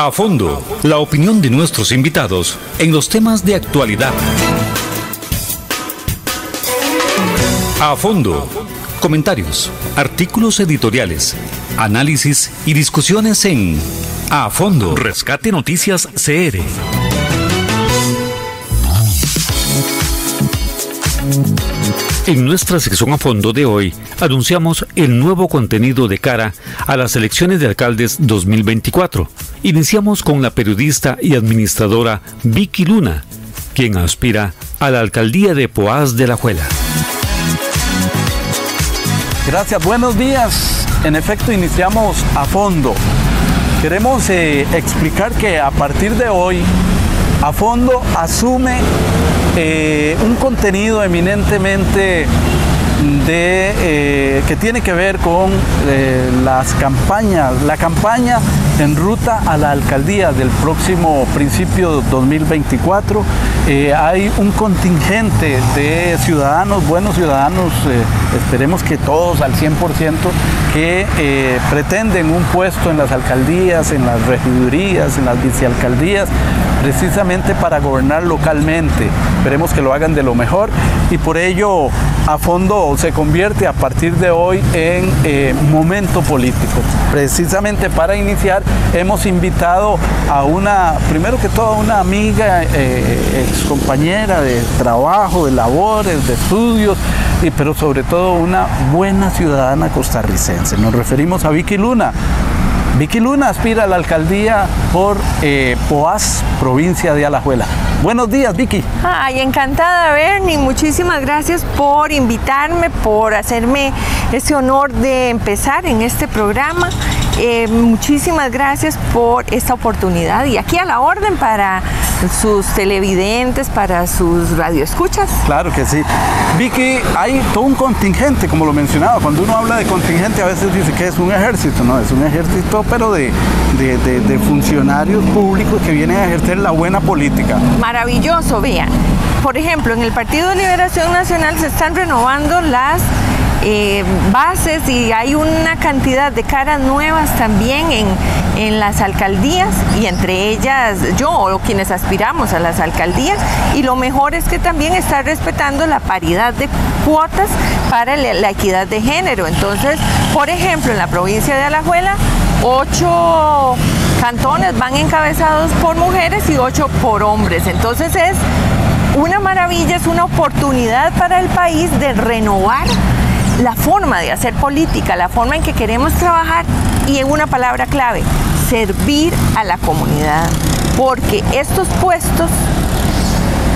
A fondo, la opinión de nuestros invitados en los temas de actualidad. A fondo, comentarios, artículos editoriales, análisis y discusiones en A fondo. Rescate Noticias CR. En nuestra sección a fondo de hoy anunciamos el nuevo contenido de cara a las elecciones de alcaldes 2024. Iniciamos con la periodista y administradora Vicky Luna, quien aspira a la alcaldía de Poás de la Juela. Gracias, buenos días. En efecto, iniciamos a fondo. Queremos eh, explicar que a partir de hoy, a fondo asume eh, un contenido eminentemente de, eh, que tiene que ver con eh, las campañas, la campaña en ruta a la alcaldía del próximo principio 2024. Eh, hay un contingente de ciudadanos, buenos ciudadanos, esperemos que todos al 100%, que pretenden un puesto en las alcaldías, en las regidurías, en las vicealcaldías, precisamente para gobernar localmente. Esperemos que lo hagan de lo mejor y por ello a fondo se convierte a partir de hoy en eh, momento político. Precisamente para iniciar hemos invitado a una, primero que todo, una amiga, eh, ex compañera de trabajo, de labores, de estudios, y, pero sobre todo una buena ciudadana costarricense. Nos referimos a Vicky Luna. Vicky Luna aspira a la alcaldía por eh, Poás, provincia de Alajuela. Buenos días, Vicky. Ay, encantada, Bernie. Muchísimas gracias por invitarme, por hacerme ese honor de empezar en este programa. Eh, muchísimas gracias por esta oportunidad y aquí a la orden para sus televidentes, para sus radioescuchas. Claro que sí. Vicky, hay todo un contingente, como lo mencionaba. Cuando uno habla de contingente, a veces dice que es un ejército, ¿no? Es un ejército, pero de, de funcionarios públicos que vienen a ejercer la buena política. Maravilloso, vean. Por ejemplo, en el Partido de Liberación Nacional se están renovando las eh, bases y hay una cantidad de caras nuevas también en, en, las alcaldías y entre ellas yo o quienes aspiramos a las alcaldías y lo mejor es que también está respetando la paridad de cuotas para la equidad de género. Entonces, por ejemplo, en la provincia de Alajuela, ocho cantones van encabezados por mujeres y ocho por hombres. Entonces es una maravilla, es una oportunidad para el país de renovar la forma de hacer política, la forma en que queremos trabajar y en una palabra clave, servir a la comunidad. Porque estos puestos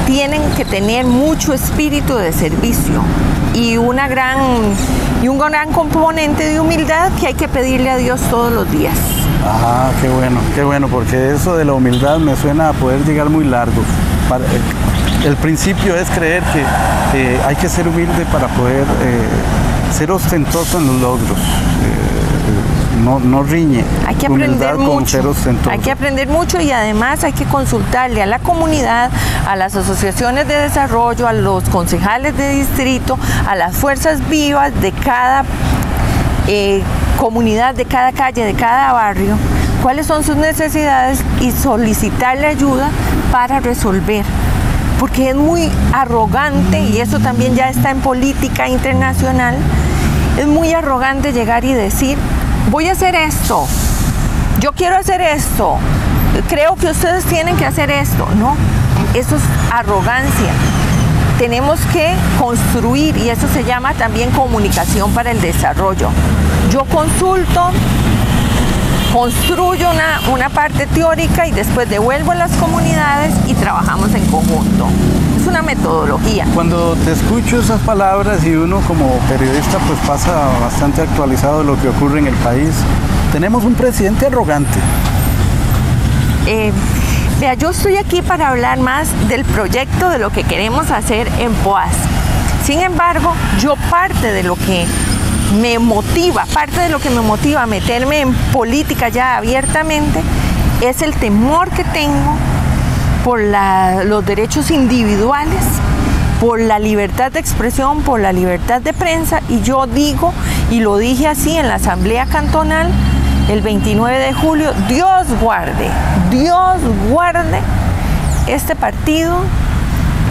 tienen que tener mucho espíritu de servicio y, una gran, y un gran componente de humildad que hay que pedirle a Dios todos los días. Ajá, qué bueno, qué bueno, porque eso de la humildad me suena a poder llegar muy largo. Eh, el principio es creer que eh, hay que ser humilde para poder eh, ser ostentoso en los logros. Eh, no, no, riñe. Hay que aprender mucho. Hay que aprender mucho y además hay que consultarle a la comunidad, a las asociaciones de desarrollo, a los concejales de distrito, a las fuerzas vivas de cada eh, comunidad, de cada calle, de cada barrio, cuáles son sus necesidades y solicitarle ayuda para resolver porque es muy arrogante, y eso también ya está en política internacional, es muy arrogante llegar y decir, voy a hacer esto, yo quiero hacer esto, creo que ustedes tienen que hacer esto. No, eso es arrogancia. Tenemos que construir y eso se llama también comunicación para el desarrollo. Yo consulto, construyo una, una parte teórica y después devuelvo a las comunidades y trabajamos en conjunto. Es una metodología. Cuando te escucho esas palabras y uno como periodista pues pasa bastante actualizado de lo que ocurre en el país, tenemos un presidente arrogante. Eh, vea, yo estoy aquí para hablar más del proyecto de lo que queremos hacer en Poas. Sin embargo, yo parte de lo que me motiva, parte de lo que me motiva a meterme en política ya abiertamente, es el temor que tengo por los derechos individuales, por la libertad de expresión, por la libertad de prensa. Y yo digo, y lo dije así en la Asamblea Cantonal, el 29 de julio. Dios guarde, Dios guarde este partido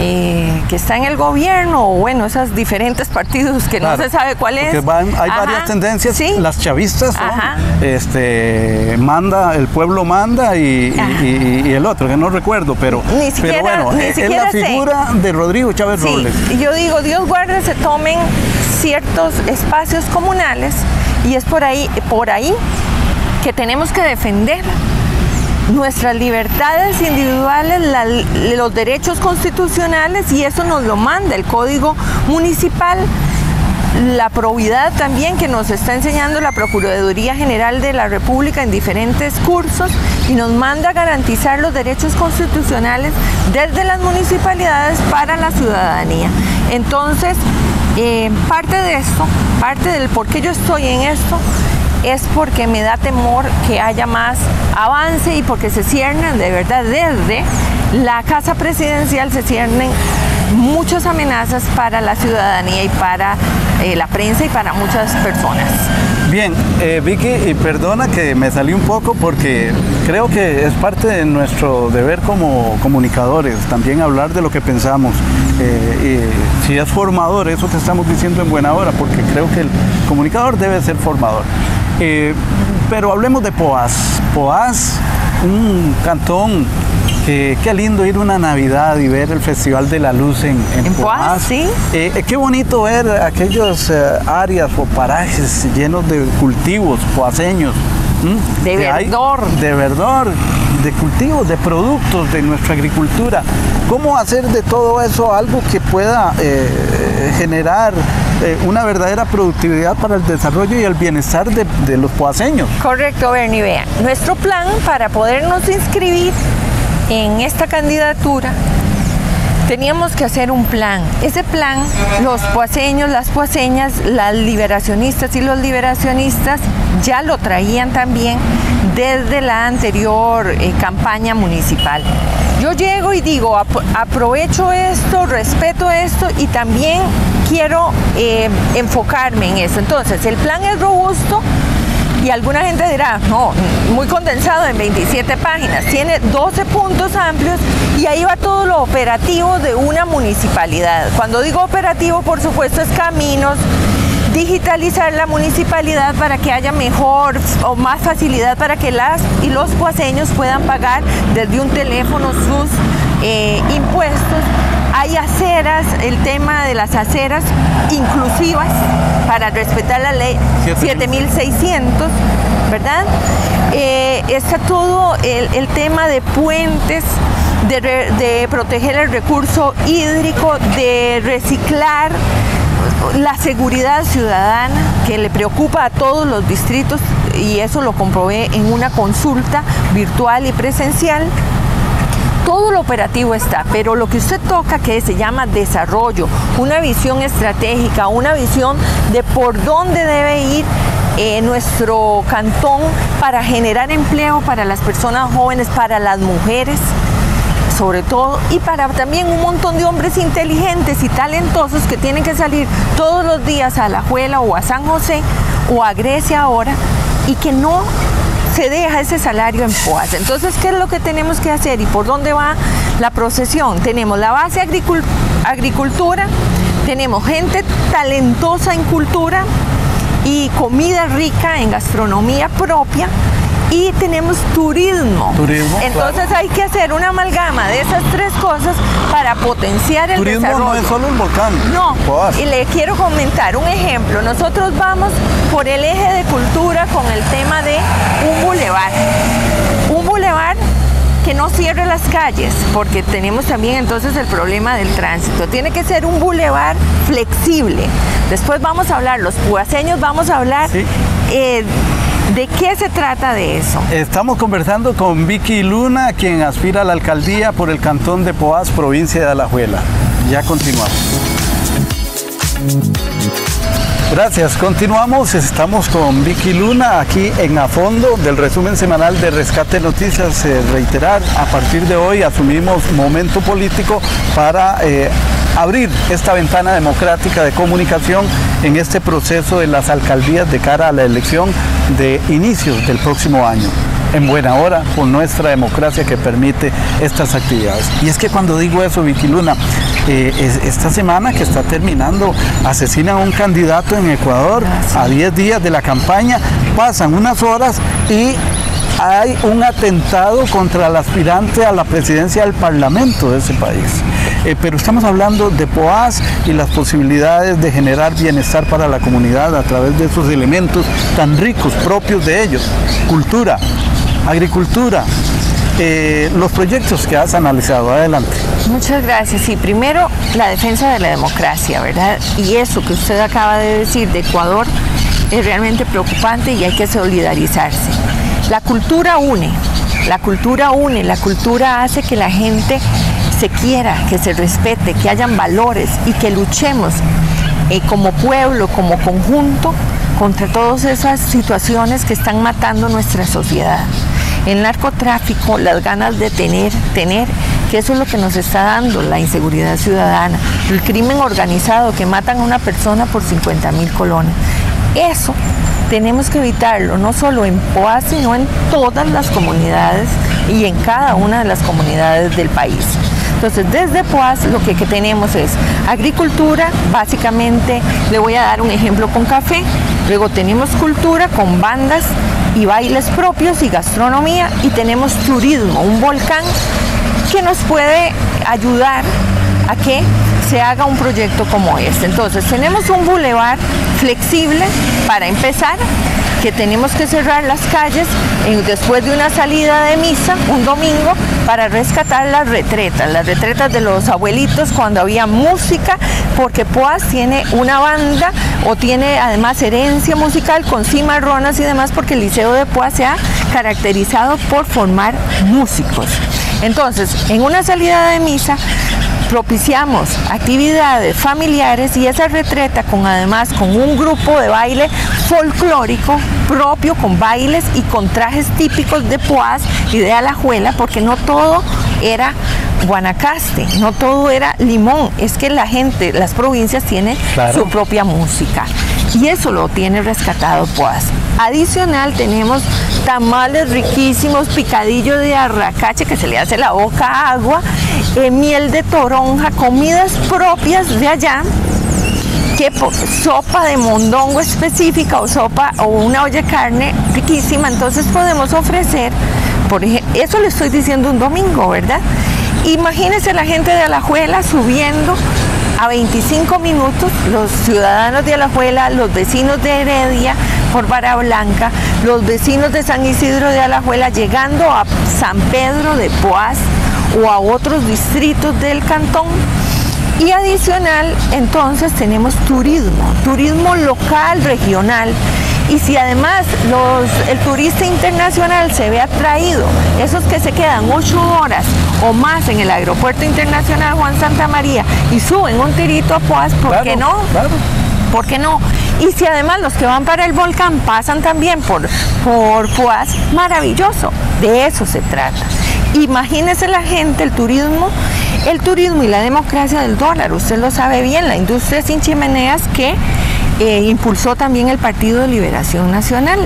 eh, que está en el gobierno, o bueno, esos diferentes partidos que no se sabe cuál es. hay varias tendencias, las chavistas, este, manda, el pueblo manda y, el otro, que no recuerdo, pero, pero bueno, es la figura de Rodrigo Chávez Robles. Yo digo, Dios guarde, se tomen ciertos espacios comunales y es por ahí, por ahí que tenemos que defender nuestras libertades individuales, los derechos constitucionales y eso nos lo manda el Código Municipal. La probidad también que nos está enseñando la Procuraduría General de la República en diferentes cursos y nos manda a garantizar los derechos constitucionales desde las municipalidades para la ciudadanía. Entonces, eh, parte de esto, parte del por qué yo estoy en esto, es porque me da temor que haya más avance y porque se ciernen de verdad desde la casa presidencial se ciernen muchas amenazas para la ciudadanía y para eh, la prensa y para muchas personas. Bien, eh, Vicky, y perdona que me salí un poco porque creo que es parte de nuestro deber como comunicadores también hablar de lo que pensamos. Eh, si es formador, eso que estamos diciendo en buena hora, porque creo que el comunicador debe ser formador. Eh, pero hablemos de Poás. Poás, un cantón qué lindo ir una Navidad y ver el Festival de la Luz en, en, Poás. sí. Eh, eh, qué bonito ver aquellos áreas o parajes llenos de cultivos poaseños. De verdor. de verdor, de cultivos, de productos de nuestra agricultura. ¿Cómo hacer de todo eso algo que pueda generar eh, una verdadera productividad para el desarrollo y el bienestar de, los poaseños. Correcto, Bernie. Vea, nuestro plan para podernos inscribir en esta candidatura teníamos que hacer un plan. Ese plan, los poaseños, las poaseñas, las liberacionistas y los liberacionistas ya lo traían también desde la anterior eh, campaña municipal. Yo llego y digo, aprovecho esto, respeto esto y también quiero eh, enfocarme en eso. Entonces, el plan es robusto y alguna gente dirá, no, muy condensado en 27 páginas, tiene 12 puntos amplios y ahí va todo lo operativo de una municipalidad. Cuando digo operativo, por supuesto, es caminos, digitalizar la municipalidad para que haya mejor o más facilidad para que las y los cuaseños puedan pagar desde un teléfono sus eh, impuestos. Hay aceras, el tema de las aceras inclusivas para respetar la ley 7600, ¿verdad? Eh, está todo el, tema de puentes, de, de proteger el recurso hídrico, de reciclar la seguridad ciudadana que le preocupa a todos los distritos y eso lo comprobé en una consulta virtual y presencial. Todo lo operativo está, pero lo que usted toca que se llama desarrollo, una visión estratégica, una visión de por dónde debe ir eh, nuestro cantón para generar empleo para las personas jóvenes, para las mujeres, sobre todo, y para también un montón de hombres inteligentes y talentosos que tienen que salir todos los días a La Juela o a San José o a Grecia ahora y que no se deja ese salario en Poas. Entonces, ¿qué es lo que tenemos que hacer y por dónde va la procesión? Tenemos la base agricultura, tenemos gente talentosa en cultura y comida rica en gastronomía propia y tenemos turismo. Turismo. Entonces hay que hacer una amalgama de esas tres cosas para potenciar el turismo desarrollo. no es solo un volcán. No. Y le quiero comentar un ejemplo. Nosotros vamos por el eje de cultura con el tema de un bulevar. Un bulevar que no cierre las calles, porque tenemos también entonces el problema del tránsito. Tiene que ser un bulevar flexible. Después vamos a hablar, los puaseños vamos a hablar eh, ¿De qué se trata de eso? Estamos conversando con Vicky Luna, quien aspira a la alcaldía por el cantón de Poás, provincia de Alajuela. Ya continuamos. Gracias. Continuamos. Estamos con Vicky Luna aquí en A Fondo del resumen semanal de Rescate Noticias. Eh, reiterar, a partir de hoy asumimos momento político para eh, abrir esta ventana democrática de comunicación en este proceso de las alcaldías de cara a la elección de inicios del próximo año en buena hora con nuestra democracia que permite estas actividades. Y es que cuando digo eso, Vicky Luna, eh, esta semana que está terminando, asesinan a un candidato en Ecuador a 10 días de la campaña, pasan unas horas y hay un atentado contra el aspirante a la presidencia del Parlamento de ese país. Eh, pero estamos hablando de POAS y las posibilidades de generar bienestar para la comunidad a través de esos elementos tan ricos propios de ellos. Cultura, agricultura, eh, los proyectos que has analizado. Adelante. Muchas gracias. Y primero, la defensa de la democracia, ¿verdad? Y eso que usted acaba de decir de Ecuador es realmente preocupante y hay que solidarizarse. La cultura une, la cultura une, la cultura hace que la gente se quiera, que se respete, que hayan valores y que luchemos eh, como pueblo, como conjunto, contra todas esas situaciones que están matando nuestra sociedad el narcotráfico, las ganas de tener, tener, que eso es lo que nos está dando la inseguridad ciudadana, el crimen organizado que matan a una persona por 50 mil colones. Eso tenemos que evitarlo, no solo en POA, sino en todas las comunidades y en cada una de las comunidades del país. Entonces, desde POAS lo que, que, tenemos es agricultura, básicamente le voy a dar un ejemplo con café, luego tenemos cultura con bandas y bailes propios y gastronomía y tenemos turismo, un volcán que nos puede ayudar a que se haga un proyecto como este. Entonces tenemos un bulevar flexible para empezar que tenemos que cerrar las calles después de una salida de misa un domingo para rescatar las retretas, las retretas de los abuelitos cuando había música, porque Poas tiene una banda o tiene además herencia musical con cimarronas y demás, porque el Liceo de Poas se ha caracterizado por formar músicos. Entonces, en una salida de misa, propiciamos actividades familiares y esa retreta con además con un grupo de baile folclórico propio con bailes y con trajes típicos de Poás y de Alajuela porque no todo era Guanacaste, no todo era Limón, es que la gente, las provincias tienen su propia música y eso lo tiene rescatado Poás. Adicional tenemos tamales riquísimos, picadillo de arracache que se le hace la boca agua, eh, miel de toronja, comidas propias de allá que sopa de mondongo específica o sopa o una olla de carne riquísima, entonces podemos ofrecer, por ejemplo, eso le estoy diciendo un domingo, ¿verdad? Imagínense la gente de Alajuela subiendo a 25 minutos, los ciudadanos de Alajuela, los vecinos de Heredia por Vara Blanca, los vecinos de San Isidro de Alajuela llegando a San Pedro de Poás o a otros distritos del cantón. Y adicional, entonces tenemos turismo, turismo local, regional, y si además el turista internacional se ve atraído, esos que se quedan ocho horas o más en el aeropuerto internacional Juan Santa María y suben un tirito a Poas, ¿por qué no? ¿Por qué no? Y si además los que van para el volcán pasan también por, por Poas, maravilloso. De eso se trata. Imagínese la gente, el turismo, el turismo y la democracia del dólar. Usted lo sabe bien, la industria sin chimeneas que eh, impulsó también el Partido de Liberación Nacional.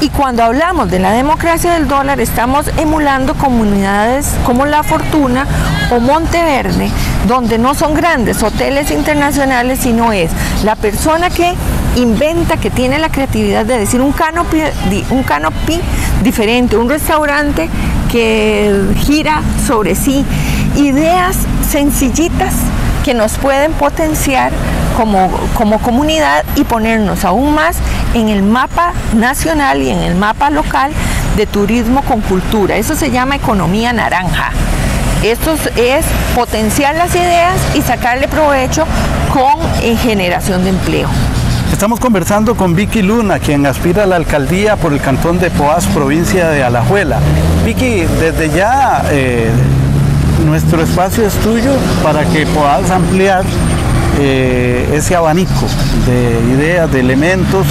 Y cuando hablamos de la democracia del dólar, estamos emulando comunidades como La Fortuna o Monteverde, donde no son grandes hoteles internacionales, sino es la persona que inventa, que tiene la creatividad de decir un canopy, un canopy diferente, un restaurante que gira sobre sí, ideas sencillitas que nos pueden potenciar como, como comunidad y ponernos aún más en el mapa nacional y en el mapa local de turismo con cultura. Eso se llama economía naranja. Esto es potenciar las ideas y sacarle provecho con eh, generación de empleo. Estamos conversando con Vicky Luna, quien aspira a la alcaldía por el cantón de Poás, provincia de Alajuela. Vicky, desde ya eh, nuestro espacio es tuyo para que puedas ampliar eh, ese abanico de ideas, de elementos,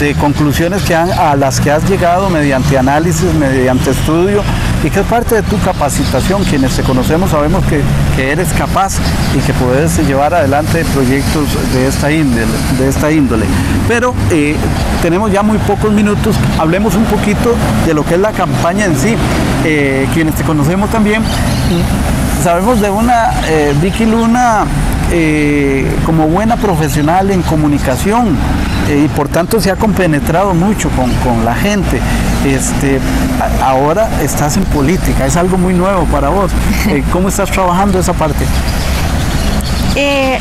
de conclusiones que a las que has llegado mediante análisis, mediante estudio y que es parte de tu capacitación. Quienes te conocemos sabemos que, eres capaz y que puedes llevar adelante proyectos de esta índole. De esta índole. Pero eh, tenemos ya muy pocos minutos, hablemos un poquito de lo que es la campaña en sí. Eh, quienes te conocemos también, sabemos de una Vicky Luna como buena profesional en comunicación y por tanto se ha compenetrado mucho con, la gente. Este, ahora estás en política, es algo muy nuevo para vos. Eh, ¿Cómo estás trabajando esa parte? Eh,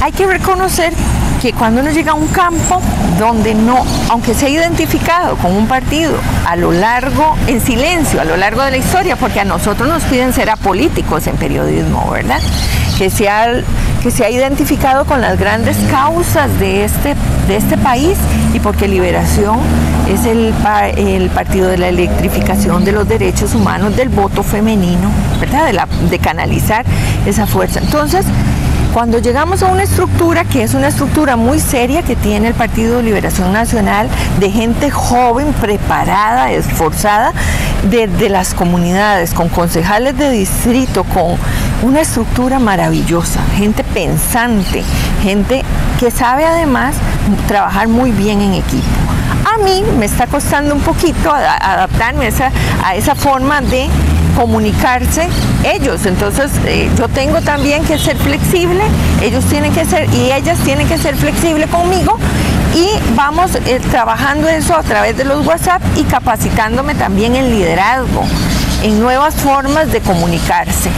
hay que reconocer que cuando uno llega a un campo donde no, aunque se ha identificado con un partido a lo largo, en silencio, a lo largo de la historia, porque a nosotros nos piden ser apolíticos en periodismo, ¿verdad? Que se ha, que se ha identificado con las grandes causas de este, de este país y porque Liberación es el, el partido de la electrificación de los derechos humanos, del voto femenino, ¿verdad? De, de canalizar esa fuerza. Entonces, cuando llegamos a una estructura que es una estructura muy seria que tiene el Partido de Liberación Nacional, de gente joven, preparada, esforzada, desde las comunidades, con concejales de distrito, con una estructura maravillosa, gente pensante, gente que sabe además trabajar muy bien en equipo. A mí me está costando un poquito adaptarme a esa, a esa forma de comunicarse ellos. Entonces eh, yo tengo también que ser flexible, ellos tienen que ser y ellas tienen que ser flexibles conmigo y vamos eh, trabajando eso a través de los WhatsApp y capacitándome también en liderazgo, en nuevas formas de comunicarse.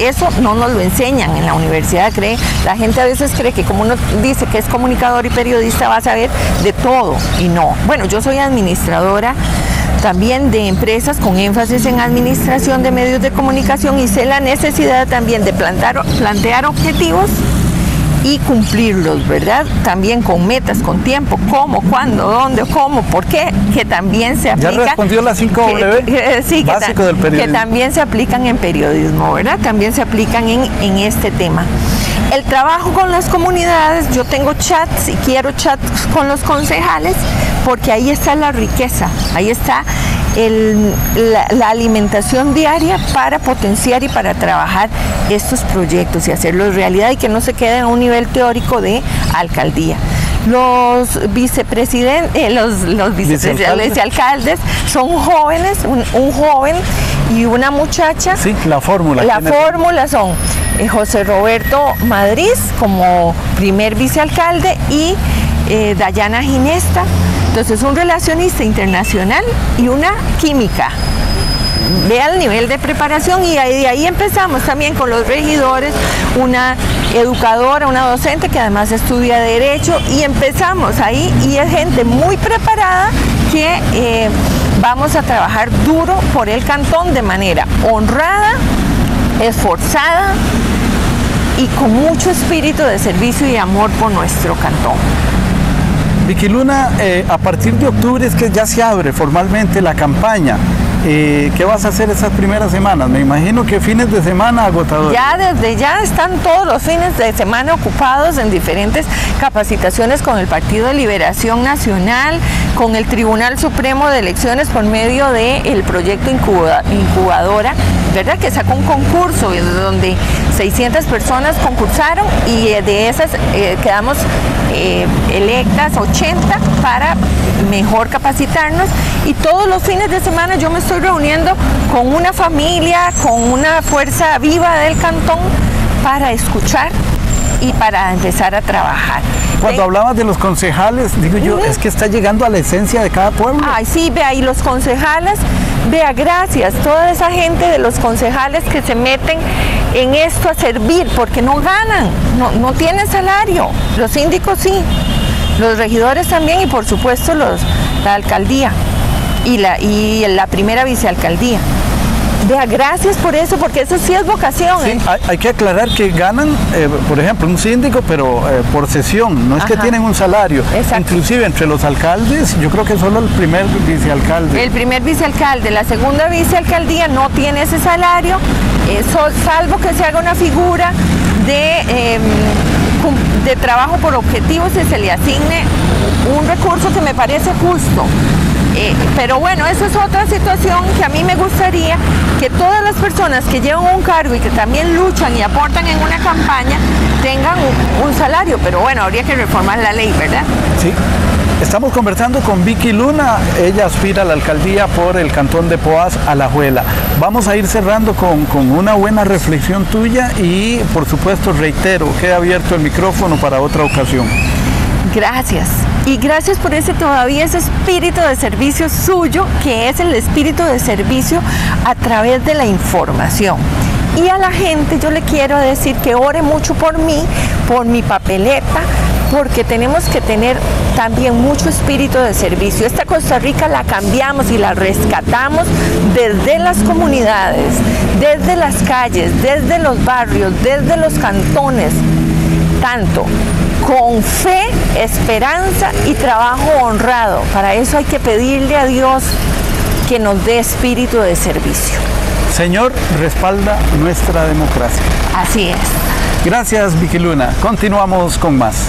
Eso no nos lo enseñan en la universidad, cree. La gente a veces cree que como uno dice que es comunicador y periodista va a saber de todo y no. Bueno, yo soy administradora también de empresas con énfasis en administración de medios de comunicación y sé la necesidad también de plantar, plantear objetivos y cumplirlos, ¿verdad? También con metas, con tiempo, cómo, cuándo, dónde, cómo, por qué, que también se aplican. Ya respondió la 5W, que, sí, básico del periodismo. Que también se aplican en periodismo, ¿verdad? También se aplican en, en este tema. El trabajo con las comunidades, yo tengo chats y quiero chats con los concejales porque ahí está la riqueza, ahí está la, alimentación diaria para potenciar y para trabajar estos proyectos y hacerlos realidad y que no se queden a un nivel teórico de alcaldía. Los vicepresidentes, eh, los, los vicepresidentes y alcaldes son jóvenes, un, joven y una muchacha. Sí, la fórmula. La fórmula son eh, José Roberto Madrid como primer vicealcalde y eh, Dayana Ginesta entonces, un relacionista internacional y una química. Vea el nivel de preparación y de ahí empezamos también con los regidores, una educadora, una docente que además estudia Derecho y empezamos ahí y es gente muy preparada que eh, vamos a trabajar duro por el cantón de manera honrada, esforzada y con mucho espíritu de servicio y amor por nuestro cantón. Vicky Luna, eh, a partir de octubre es que ya se abre formalmente la campaña. Eh, ¿Qué vas a hacer esas primeras semanas? Me imagino que fines de semana agotadores. Ya desde ya están todos los fines de semana ocupados en diferentes capacitaciones con el Partido de Liberación Nacional, con el Tribunal Supremo de Elecciones por medio del proyecto incubadora, ¿verdad? Que sacó un concurso donde 600 personas concursaron y de esas eh, quedamos eh, electas 80 para mejor capacitarnos. Y todos los fines de semana yo me estoy reuniendo con una familia, con una fuerza viva del cantón para escuchar y para empezar a trabajar. Cuando hablabas de los concejales, digo yo, es que está llegando a la esencia de cada pueblo. Ay, sí, vea, y los concejales, vea, gracias, toda esa gente de los concejales que se meten en esto a servir, porque no ganan, no, no tienen salario. Los síndicos sí, los regidores también y por supuesto los, la alcaldía y la, y la primera vicealcaldía. Vea, gracias por eso, porque eso sí es vocación. Sí, ¿eh? hay, que aclarar que ganan, eh, por ejemplo, un síndico, pero eh, por sesión, no es que tienen un salario. Inclusive entre los alcaldes, yo creo que solo el primer vicealcalde. El primer vicealcalde, la segunda vicealcaldía no tiene ese salario, salvo que se haga una figura de em, de trabajo por objetivos y se le asigne un recurso que me parece justo. Eh, pero bueno, esa es otra situación que a mí me gustaría que todas las personas que llevan un cargo y que también luchan y aportan en una campaña tengan un, salario. Pero bueno, habría que reformar la ley, ¿verdad? Sí. Estamos conversando con Vicky Luna, ella aspira a la alcaldía por el cantón de Poás, Alajuela. Vamos a ir cerrando con, con, una buena reflexión tuya y por supuesto reitero, queda abierto el micrófono para otra ocasión. Gracias. Y gracias por ese todavía ese espíritu de servicio suyo, que es el espíritu de servicio a través de la información. Y a la gente yo le quiero decir que ore mucho por mí, por mi papeleta, porque tenemos que tener también mucho espíritu de servicio. Esta Costa Rica la cambiamos y la rescatamos desde las comunidades, desde las calles, desde los barrios, desde los cantones, tanto con fe, esperanza y trabajo honrado. Para eso hay que pedirle a Dios que nos dé espíritu de servicio. Señor, respalda nuestra democracia. Así es. Gracias, Vicky Luna. Continuamos con más.